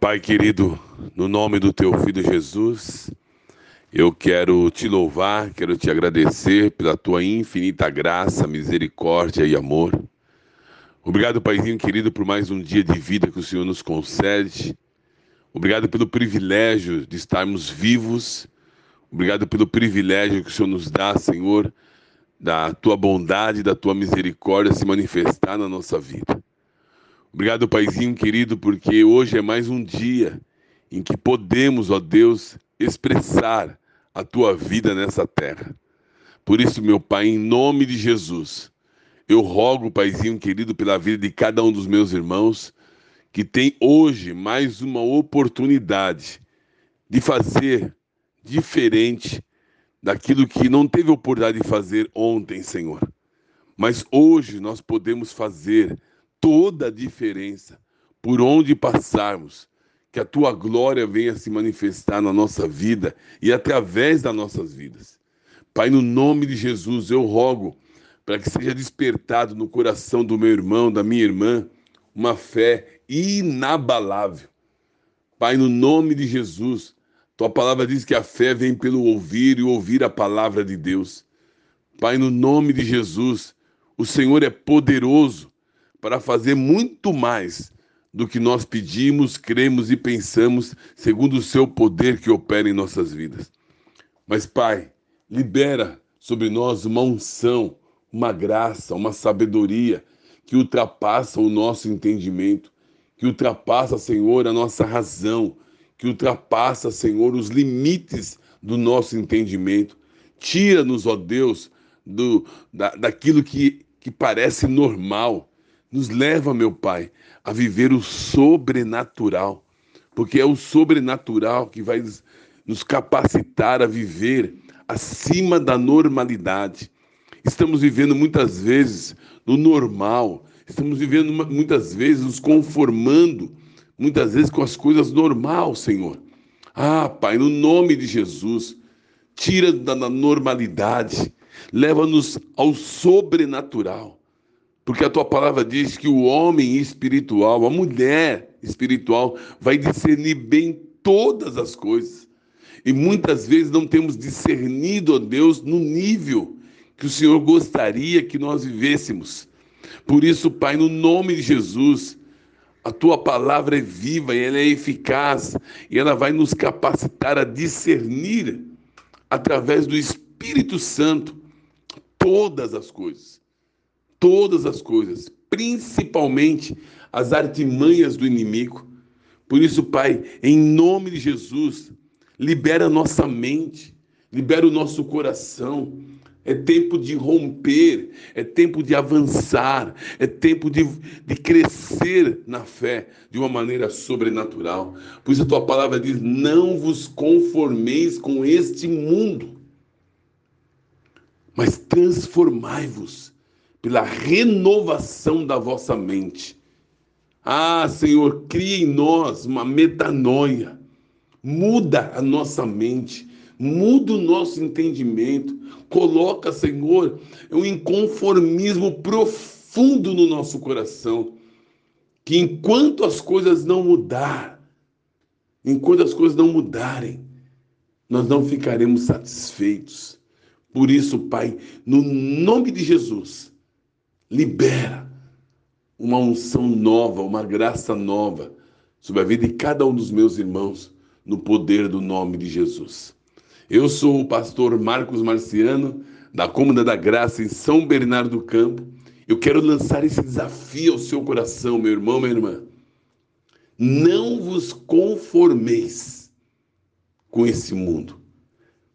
Pai querido, no nome do teu filho Jesus, eu quero te louvar, quero te agradecer pela tua infinita graça, misericórdia e amor. Obrigado, Paizinho querido, por mais um dia de vida que o Senhor nos concede. Obrigado pelo privilégio de estarmos vivos. Obrigado pelo privilégio que o Senhor nos dá, Senhor, da tua bondade, da tua misericórdia se manifestar na nossa vida. Obrigado, Paizinho querido, porque hoje é mais um dia em que podemos, ó Deus, expressar a tua vida nessa terra. Por isso, meu Pai, em nome de Jesus, eu rogo, Paizinho querido, pela vida de cada um dos meus irmãos, que tem hoje mais uma oportunidade de fazer diferente daquilo que não teve oportunidade de fazer ontem, Senhor. Mas hoje nós podemos fazer toda a diferença por onde passarmos. Que a tua glória venha se manifestar na nossa vida e através das nossas vidas. Pai, no nome de Jesus, eu rogo para que seja despertado no coração do meu irmão, da minha irmã, uma fé inabalável. Pai, no nome de Jesus, tua palavra diz que a fé vem pelo ouvir e ouvir a palavra de Deus. Pai, no nome de Jesus, o Senhor é poderoso para fazer muito mais do que nós pedimos, cremos e pensamos, segundo o seu poder que opera em nossas vidas. Mas, Pai, libera sobre nós uma unção, uma graça, uma sabedoria que ultrapassa o nosso entendimento, que ultrapassa, Senhor, a nossa razão, que ultrapassa, Senhor, os limites do nosso entendimento. Tira-nos, ó Deus, do, da, daquilo que, que parece normal nos leva, meu Pai, a viver o sobrenatural, porque é o sobrenatural que vai nos capacitar a viver acima da normalidade. Estamos vivendo muitas vezes no normal, estamos vivendo muitas vezes nos conformando, muitas vezes com as coisas normal, Senhor. Ah, Pai, no nome de Jesus, tira da normalidade, leva-nos ao sobrenatural. Porque a tua palavra diz que o homem espiritual, a mulher espiritual, vai discernir bem todas as coisas. E muitas vezes não temos discernido, ó Deus, no nível que o Senhor gostaria que nós vivêssemos. Por isso, Pai, no nome de Jesus, a tua palavra é viva e ela é eficaz e ela vai nos capacitar a discernir através do Espírito Santo todas as coisas todas as coisas, principalmente as artimanhas do inimigo. Por isso, Pai, em nome de Jesus, libera nossa mente, libera o nosso coração. É tempo de romper, é tempo de avançar, é tempo de, de crescer na fé de uma maneira sobrenatural. Por isso a tua palavra diz: não vos conformeis com este mundo, mas transformai-vos pela renovação da vossa mente. Ah, Senhor, cria em nós uma metanoia. Muda a nossa mente, muda o nosso entendimento. Coloca, Senhor, um inconformismo profundo no nosso coração. Que enquanto as coisas não mudar, enquanto as coisas não mudarem, nós não ficaremos satisfeitos. Por isso, Pai, no nome de Jesus, libera uma unção nova, uma graça nova sobre a vida de cada um dos meus irmãos, no poder do nome de Jesus. Eu sou o pastor Marcos Marciano, da Cômoda da Graça, em São Bernardo do Campo. Eu quero lançar esse desafio ao seu coração, meu irmão, minha irmã. Não vos conformeis com esse mundo,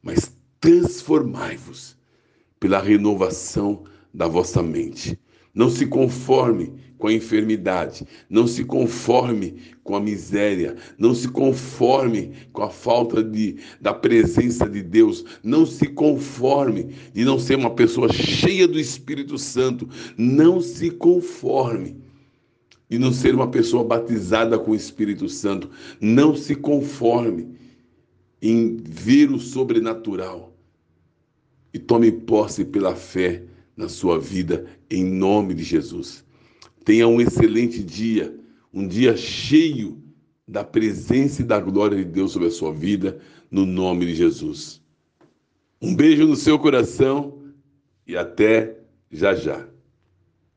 mas transformai-vos pela renovação da vossa mente. Não se conforme com a enfermidade, não se conforme com a miséria, não se conforme com a falta de, da presença de Deus, não se conforme de não ser uma pessoa cheia do Espírito Santo, não se conforme de não ser uma pessoa batizada com o Espírito Santo, não se conforme em ver o sobrenatural e tome posse pela fé na sua vida, em nome de Jesus. Tenha um excelente dia, um dia cheio da presença e da glória de Deus sobre a sua vida, no nome de Jesus. Um beijo no seu coração e até já já.